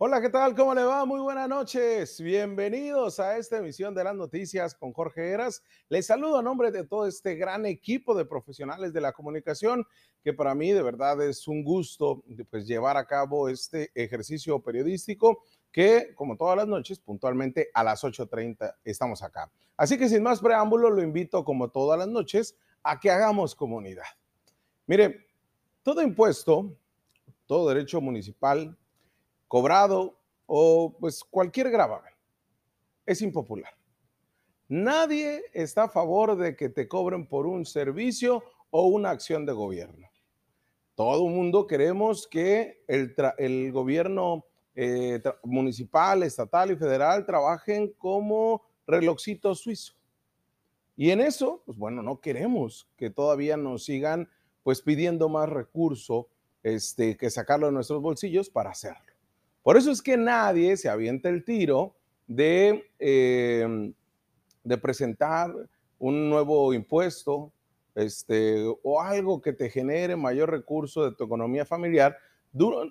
Hola, ¿qué tal? ¿Cómo le va? Muy buenas noches. Bienvenidos a esta emisión de las noticias con Jorge Heras. Les saludo a nombre de todo este gran equipo de profesionales de la comunicación, que para mí de verdad es un gusto pues, llevar a cabo este ejercicio periodístico que, como todas las noches, puntualmente a las 8.30 estamos acá. Así que sin más preámbulo, lo invito, como todas las noches, a que hagamos comunidad. Mire, todo impuesto, todo derecho municipal, cobrado o pues cualquier gravamen. Es impopular. Nadie está a favor de que te cobren por un servicio o una acción de gobierno. Todo el mundo queremos que el, el gobierno eh, municipal, estatal y federal trabajen como relojcito suizo. Y en eso, pues bueno, no queremos que todavía nos sigan pues pidiendo más recurso este, que sacarlo de nuestros bolsillos para hacerlo. Por eso es que nadie se avienta el tiro de, em, de presentar un nuevo impuesto este, o algo que te genere mayor recurso de tu economía familiar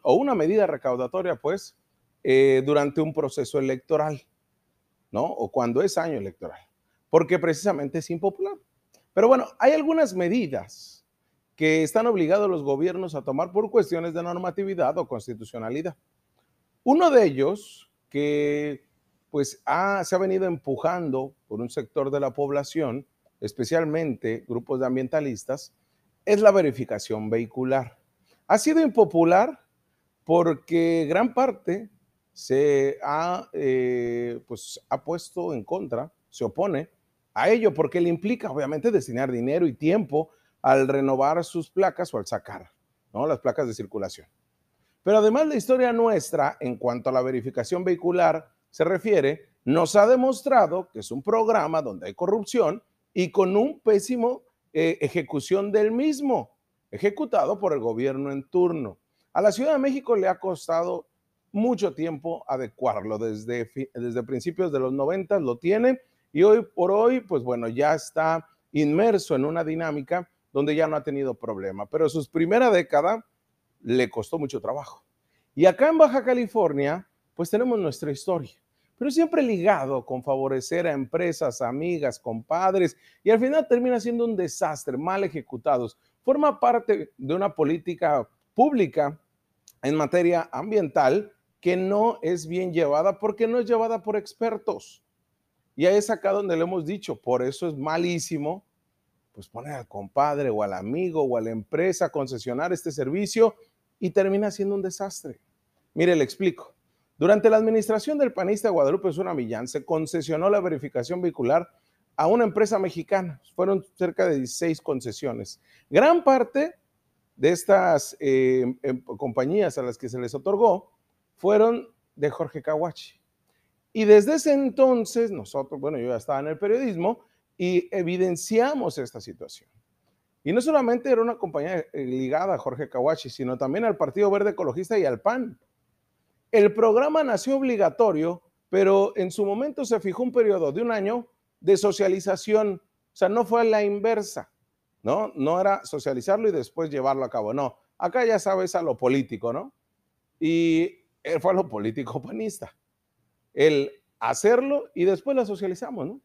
o una medida recaudatoria, pues, eh, durante un proceso electoral, ¿no? O cuando es año electoral, porque precisamente es impopular. Pero bueno, hay algunas medidas que están obligados los gobiernos a tomar por cuestiones de normatividad o constitucionalidad. Uno de ellos, que pues se ha venido empujando por un sector de la población, especialmente grupos de ambientalistas, es la verificación vehicular. Ha sido impopular porque gran parte se ha, eh, pues, ha puesto en contra, se opone a ello, porque le implica obviamente destinar dinero y tiempo al renovar sus placas o al sacar ¿no? las placas de circulación. Pero además la historia nuestra en cuanto a la verificación vehicular se refiere, nos ha demostrado que es un programa donde hay corrupción y con un pésimo eh, ejecución del mismo, ejecutado por el gobierno en turno. A la Ciudad de México le ha costado mucho tiempo adecuarlo, desde, desde principios de los 90 lo tiene y hoy por hoy, pues bueno, ya está inmerso en una dinámica donde ya no ha tenido problema, pero sus primera década le costó mucho trabajo. Y acá en Baja California, pues tenemos nuestra historia, pero siempre ligado con favorecer a empresas, amigas, compadres, y al final termina siendo un desastre, mal ejecutados. Forma parte de una política pública en materia ambiental que no es bien llevada porque no es llevada por expertos. Y ahí es acá donde le hemos dicho, por eso es malísimo pues poner al compadre o al amigo o a la empresa a concesionar este servicio y termina siendo un desastre. Mire, le explico. Durante la administración del panista Guadalupe Zuna Millán se concesionó la verificación vehicular a una empresa mexicana. Fueron cerca de 16 concesiones. Gran parte de estas eh, em, compañías a las que se les otorgó fueron de Jorge Caguachi. Y desde ese entonces, nosotros, bueno, yo ya estaba en el periodismo, y evidenciamos esta situación. Y no solamente era una compañía eh, ligada a Jorge Kawachi, sino también al Partido Verde Ecologista y al PAN. El programa nació obligatorio, pero en su momento se fijó un periodo de un año de socialización. O sea, no fue la inversa, ¿no? No era socializarlo y después llevarlo a cabo, no. Acá ya sabes a lo político, ¿no? Y fue a lo político panista. El hacerlo y después la socializamos, ¿no?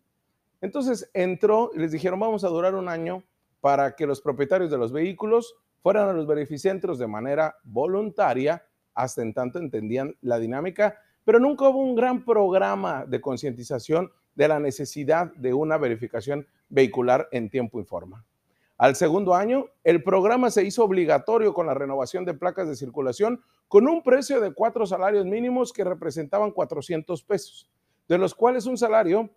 Entonces entró y les dijeron, vamos a durar un año para que los propietarios de los vehículos fueran a los beneficentros de manera voluntaria, hasta en tanto entendían la dinámica, pero nunca hubo un gran programa de concientización de la necesidad de una verificación vehicular en tiempo y forma. Al segundo año, el programa se hizo obligatorio con la renovación de placas de circulación con un precio de cuatro salarios mínimos que representaban 400 pesos, de los cuales un salario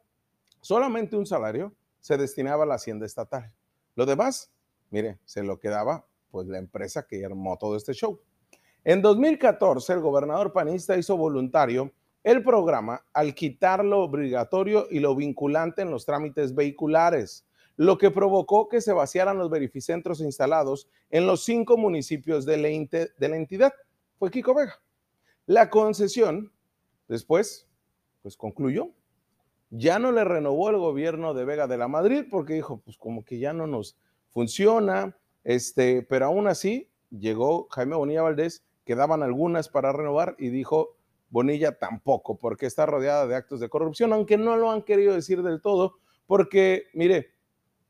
solamente un salario se destinaba a la hacienda estatal. Lo demás, mire, se lo quedaba pues la empresa que armó todo este show. En 2014, el gobernador panista hizo voluntario el programa al quitar lo obligatorio y lo vinculante en los trámites vehiculares, lo que provocó que se vaciaran los verificentros instalados en los cinco municipios de la, de la entidad. Fue Kiko Vega. La concesión, después, pues concluyó ya no le renovó el gobierno de Vega de la Madrid porque dijo, pues como que ya no nos funciona, este, pero aún así llegó Jaime Bonilla Valdés, quedaban algunas para renovar y dijo, Bonilla tampoco, porque está rodeada de actos de corrupción, aunque no lo han querido decir del todo, porque, mire,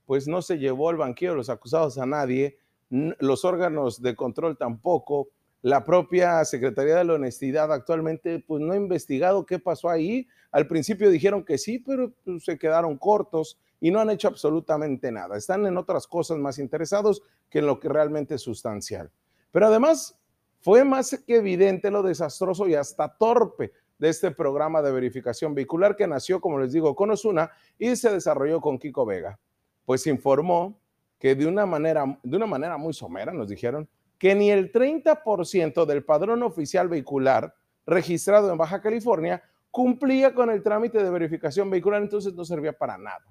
pues no se llevó el banquillo de los acusados a nadie, los órganos de control tampoco, la propia Secretaría de la Honestidad actualmente pues no ha investigado qué pasó ahí. Al principio dijeron que sí, pero pues, se quedaron cortos y no han hecho absolutamente nada. Están en otras cosas más interesados que en lo que realmente es sustancial. Pero además fue más que evidente lo desastroso y hasta torpe de este programa de verificación vehicular que nació, como les digo, con Osuna y se desarrolló con Kiko Vega. Pues informó que de una manera, de una manera muy somera, nos dijeron, que ni el 30% del padrón oficial vehicular registrado en Baja California cumplía con el trámite de verificación vehicular, entonces no servía para nada.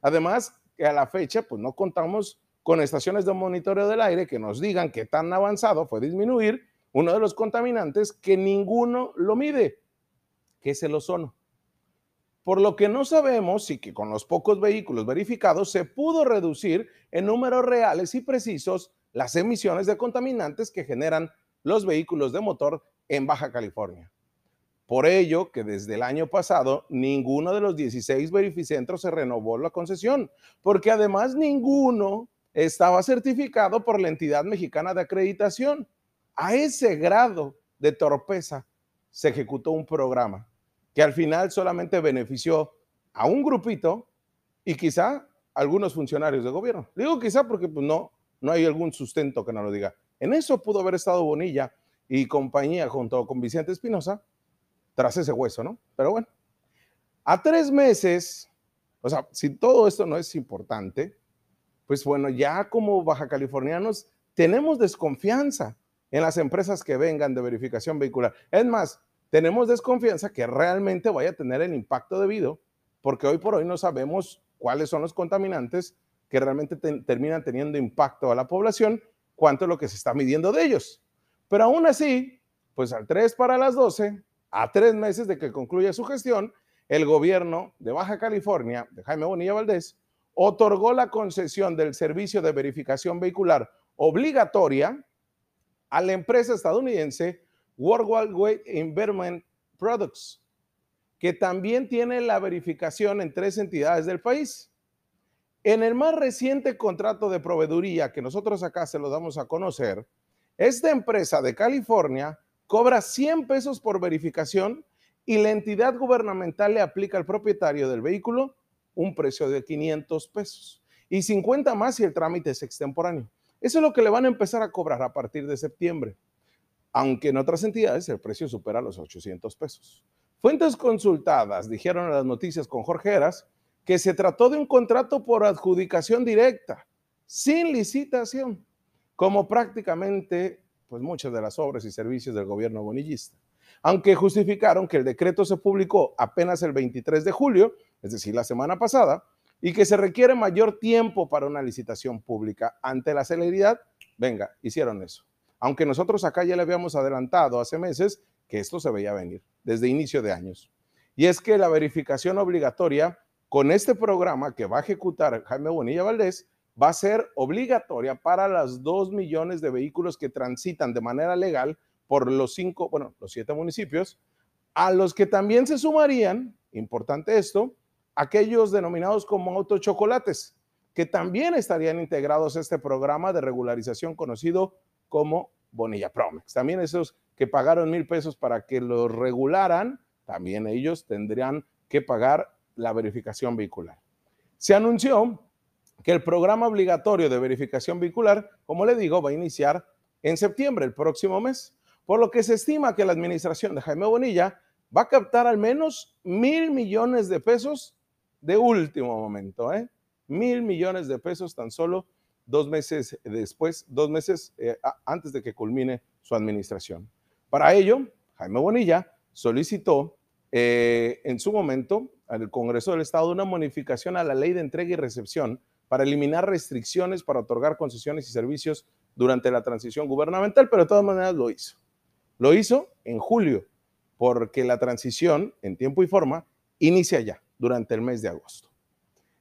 Además, que a la fecha, pues no contamos con estaciones de monitoreo del aire que nos digan que tan avanzado fue disminuir uno de los contaminantes que ninguno lo mide, que es el ozono. Por lo que no sabemos si que con los pocos vehículos verificados se pudo reducir en números reales y precisos las emisiones de contaminantes que generan los vehículos de motor en Baja California. Por ello que desde el año pasado ninguno de los 16 verificentros se renovó la concesión, porque además ninguno estaba certificado por la entidad mexicana de acreditación. A ese grado de torpeza se ejecutó un programa que al final solamente benefició a un grupito y quizá algunos funcionarios de gobierno. Digo quizá porque pues, no, no hay algún sustento que no lo diga. En eso pudo haber estado Bonilla y compañía junto con Vicente Espinosa tras ese hueso, ¿no? Pero bueno, a tres meses, o sea, si todo esto no es importante, pues bueno, ya como baja californianos tenemos desconfianza en las empresas que vengan de verificación vehicular. Es más, tenemos desconfianza que realmente vaya a tener el impacto debido, porque hoy por hoy no sabemos cuáles son los contaminantes que realmente terminan teniendo impacto a la población, cuánto es lo que se está midiendo de ellos. Pero aún así, pues al 3 para las 12, a tres meses de que concluya su gestión, el gobierno de Baja California, de Jaime Bonilla Valdés, otorgó la concesión del servicio de verificación vehicular obligatoria a la empresa estadounidense Worldwide Environment Products, que también tiene la verificación en tres entidades del país. En el más reciente contrato de proveeduría que nosotros acá se lo damos a conocer, esta empresa de California cobra 100 pesos por verificación y la entidad gubernamental le aplica al propietario del vehículo un precio de 500 pesos y 50 más si el trámite es extemporáneo. Eso es lo que le van a empezar a cobrar a partir de septiembre, aunque en otras entidades el precio supera los 800 pesos. Fuentes consultadas dijeron en las noticias con Jorge Heras que se trató de un contrato por adjudicación directa, sin licitación, como prácticamente pues muchas de las obras y servicios del gobierno bonillista. Aunque justificaron que el decreto se publicó apenas el 23 de julio, es decir, la semana pasada, y que se requiere mayor tiempo para una licitación pública. Ante la celeridad, venga, hicieron eso. Aunque nosotros acá ya le habíamos adelantado hace meses que esto se veía venir desde inicio de años. Y es que la verificación obligatoria con este programa que va a ejecutar Jaime Bonilla Valdés, va a ser obligatoria para las dos millones de vehículos que transitan de manera legal por los cinco, bueno, los siete municipios, a los que también se sumarían, importante esto, aquellos denominados como autochocolates, que también estarían integrados a este programa de regularización conocido como Bonilla Promex. También esos que pagaron mil pesos para que los regularan, también ellos tendrían que pagar la verificación vehicular. Se anunció que el programa obligatorio de verificación vehicular, como le digo, va a iniciar en septiembre, el próximo mes, por lo que se estima que la administración de Jaime Bonilla va a captar al menos mil millones de pesos de último momento, ¿eh? Mil millones de pesos tan solo dos meses después, dos meses eh, antes de que culmine su administración. Para ello, Jaime Bonilla solicitó eh, en su momento al Congreso del Estado una modificación a la ley de entrega y recepción para eliminar restricciones para otorgar concesiones y servicios durante la transición gubernamental, pero de todas maneras lo hizo. Lo hizo en julio, porque la transición en tiempo y forma inicia ya, durante el mes de agosto.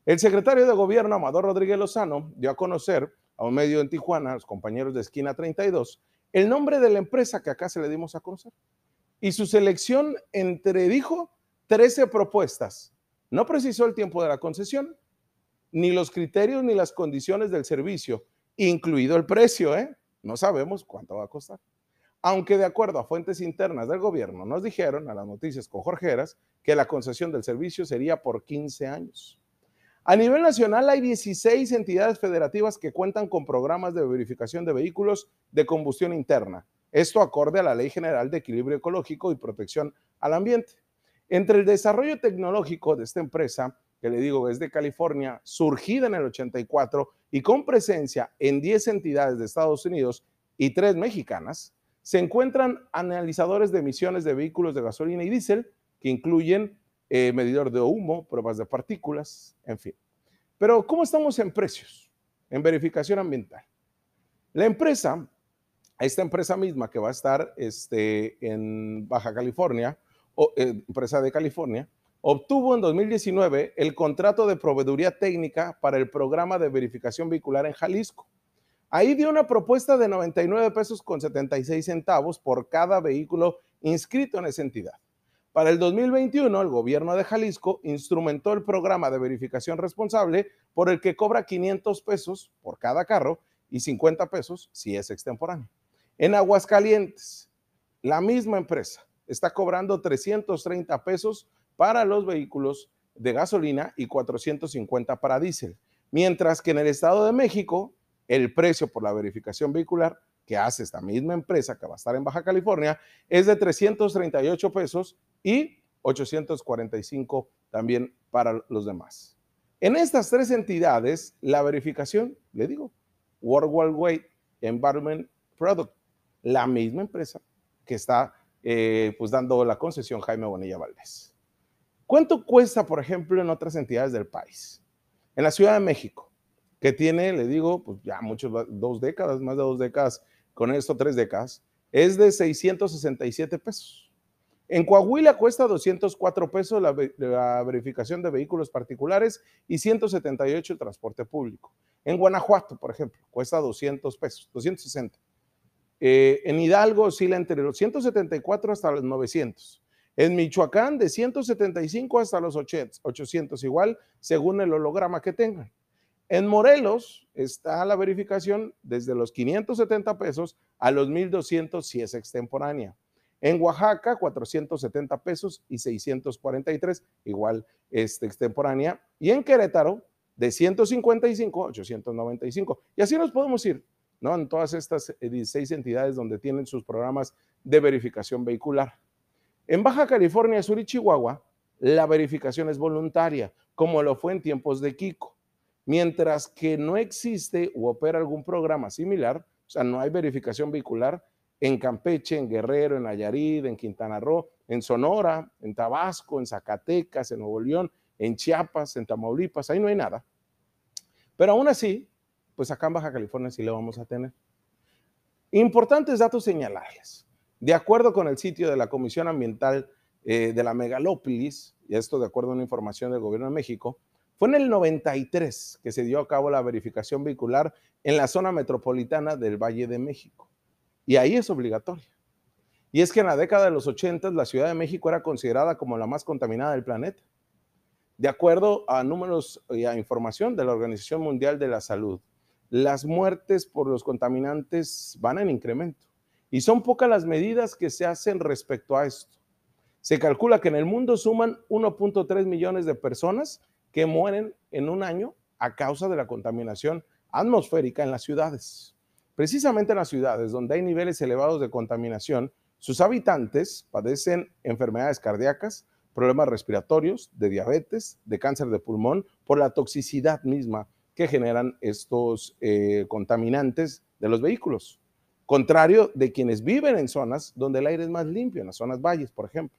El secretario de Gobierno, Amador Rodríguez Lozano, dio a conocer a un medio en Tijuana, a los compañeros de Esquina 32, el nombre de la empresa que acá se le dimos a conocer. Y su selección entre, dijo, 13 propuestas. No precisó el tiempo de la concesión, ni los criterios ni las condiciones del servicio, incluido el precio, ¿eh? No sabemos cuánto va a costar. Aunque de acuerdo a fuentes internas del gobierno nos dijeron a las noticias con Jorgeras que la concesión del servicio sería por 15 años. A nivel nacional hay 16 entidades federativas que cuentan con programas de verificación de vehículos de combustión interna. Esto acorde a la Ley General de Equilibrio Ecológico y Protección al Ambiente. Entre el desarrollo tecnológico de esta empresa, que le digo es de California, surgida en el 84 y con presencia en 10 entidades de Estados Unidos y 3 mexicanas, se encuentran analizadores de emisiones de vehículos de gasolina y diésel que incluyen eh, medidor de humo, pruebas de partículas, en fin. Pero, ¿cómo estamos en precios? En verificación ambiental. La empresa, esta empresa misma que va a estar este, en Baja California, eh, empresa de California, obtuvo en 2019 el contrato de proveeduría técnica para el programa de verificación vehicular en Jalisco. Ahí dio una propuesta de 99 pesos con 76 centavos por cada vehículo inscrito en esa entidad. Para el 2021, el gobierno de Jalisco instrumentó el programa de verificación responsable por el que cobra 500 pesos por cada carro y 50 pesos si es extemporáneo. En Aguascalientes, la misma empresa está cobrando 330 pesos para los vehículos de gasolina y 450 para diésel, mientras que en el Estado de México el precio por la verificación vehicular que hace esta misma empresa que va a estar en Baja California es de 338 pesos y 845 también para los demás. En estas tres entidades, la verificación, le digo, World Weight Environment Product, la misma empresa que está eh, pues dando la concesión Jaime Bonilla Valdés. ¿Cuánto cuesta, por ejemplo, en otras entidades del país? En la Ciudad de México, que tiene, le digo, pues ya muchos, dos décadas, más de dos décadas, con esto tres décadas, es de 667 pesos. En Coahuila cuesta 204 pesos la, verificación de vehículos particulares y 178 el transporte público. En Guanajuato, por ejemplo, cuesta 200 pesos, 260. Eh, en Hidalgo oscila entre los 174 hasta los 900. En Michoacán, de 175 hasta los 800, igual según el holograma que tengan. En Morelos está la verificación desde los 570 pesos a los 1200 si es extemporánea. En Oaxaca, 470 pesos y 643, igual este, extemporánea. Y en Querétaro, de 155 a 895. Y así nos podemos ir, ¿no? En todas estas 16 entidades donde tienen sus programas de verificación vehicular. En Baja California Sur y Chihuahua, la verificación es voluntaria, como lo fue en tiempos de Kiko. Mientras que no existe o opera algún programa similar, o sea, no hay verificación vehicular, en Campeche, en Guerrero, en Nayarit, en Quintana Roo, en Sonora, en Tabasco, en Zacatecas, en Nuevo León, en Chiapas, en Tamaulipas, ahí no hay nada. Pero aún así, pues acá en Baja California sí lo vamos a tener. Importantes datos señalarles. De acuerdo con el sitio de la Comisión Ambiental eh, de la Megalópolis, y esto de acuerdo a una información del Gobierno de México, fue en el 93 que se dio a cabo la verificación vehicular en la zona metropolitana del Valle de México. Y ahí es obligatoria. Y es que en la década de los 80 la Ciudad de México era considerada como la más contaminada del planeta. De acuerdo a números y a información de la Organización Mundial de la Salud, las muertes por los contaminantes van en incremento. Y son pocas las medidas que se hacen respecto a esto. Se calcula que en el mundo suman 1.3 millones de personas que mueren en un año a causa de la contaminación atmosférica en las ciudades. Precisamente en las ciudades donde hay niveles elevados de contaminación, sus habitantes padecen enfermedades cardíacas, problemas respiratorios, de diabetes, de cáncer de pulmón, por la toxicidad misma que generan estos eh, contaminantes de los vehículos. Contrario de quienes viven en zonas donde el aire es más limpio, en las zonas valles, por ejemplo.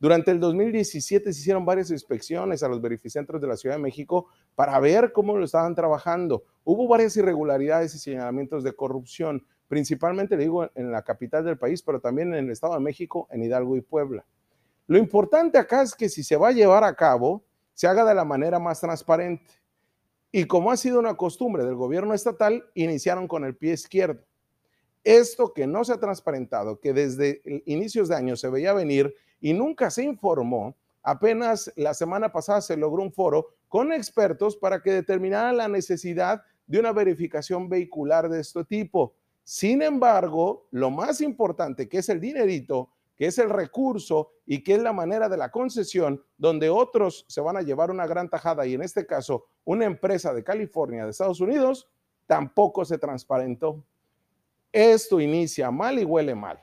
Durante el 2017 se hicieron varias inspecciones a los verificentros de la Ciudad de México para ver cómo lo estaban trabajando. Hubo varias irregularidades y señalamientos de corrupción, principalmente, digo, en la capital del país, pero también en el Estado de México, en Hidalgo y Puebla. Lo importante acá es que si se va a llevar a cabo, se haga de la manera más transparente. Y como ha sido una costumbre del gobierno estatal, iniciaron con el pie izquierdo. Esto que no se ha transparentado, que desde inicios de año se veía venir y nunca se informó, apenas la semana pasada se logró un foro con expertos para que determinaran la necesidad de una verificación vehicular de este tipo. Sin embargo, lo más importante, que es el dinerito, que es el recurso y que es la manera de la concesión, donde otros se van a llevar una gran tajada y en este caso una empresa de California, de Estados Unidos, tampoco se transparentó. Esto inicia mal y huele mal.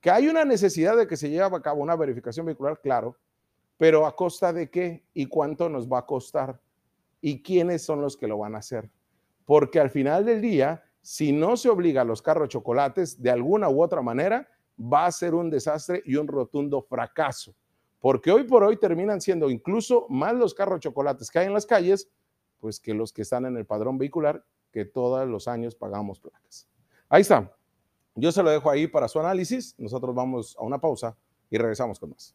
Que hay una necesidad de que se lleve a cabo una verificación vehicular, claro, pero a costa de qué y cuánto nos va a costar y quiénes son los que lo van a hacer. Porque al final del día, si no se obliga a los carros chocolates de alguna u otra manera, va a ser un desastre y un rotundo fracaso. Porque hoy por hoy terminan siendo incluso más los carros chocolates que hay en las calles, pues que los que están en el padrón vehicular, que todos los años pagamos placas. Ahí está. Yo se lo dejo ahí para su análisis. Nosotros vamos a una pausa y regresamos con más.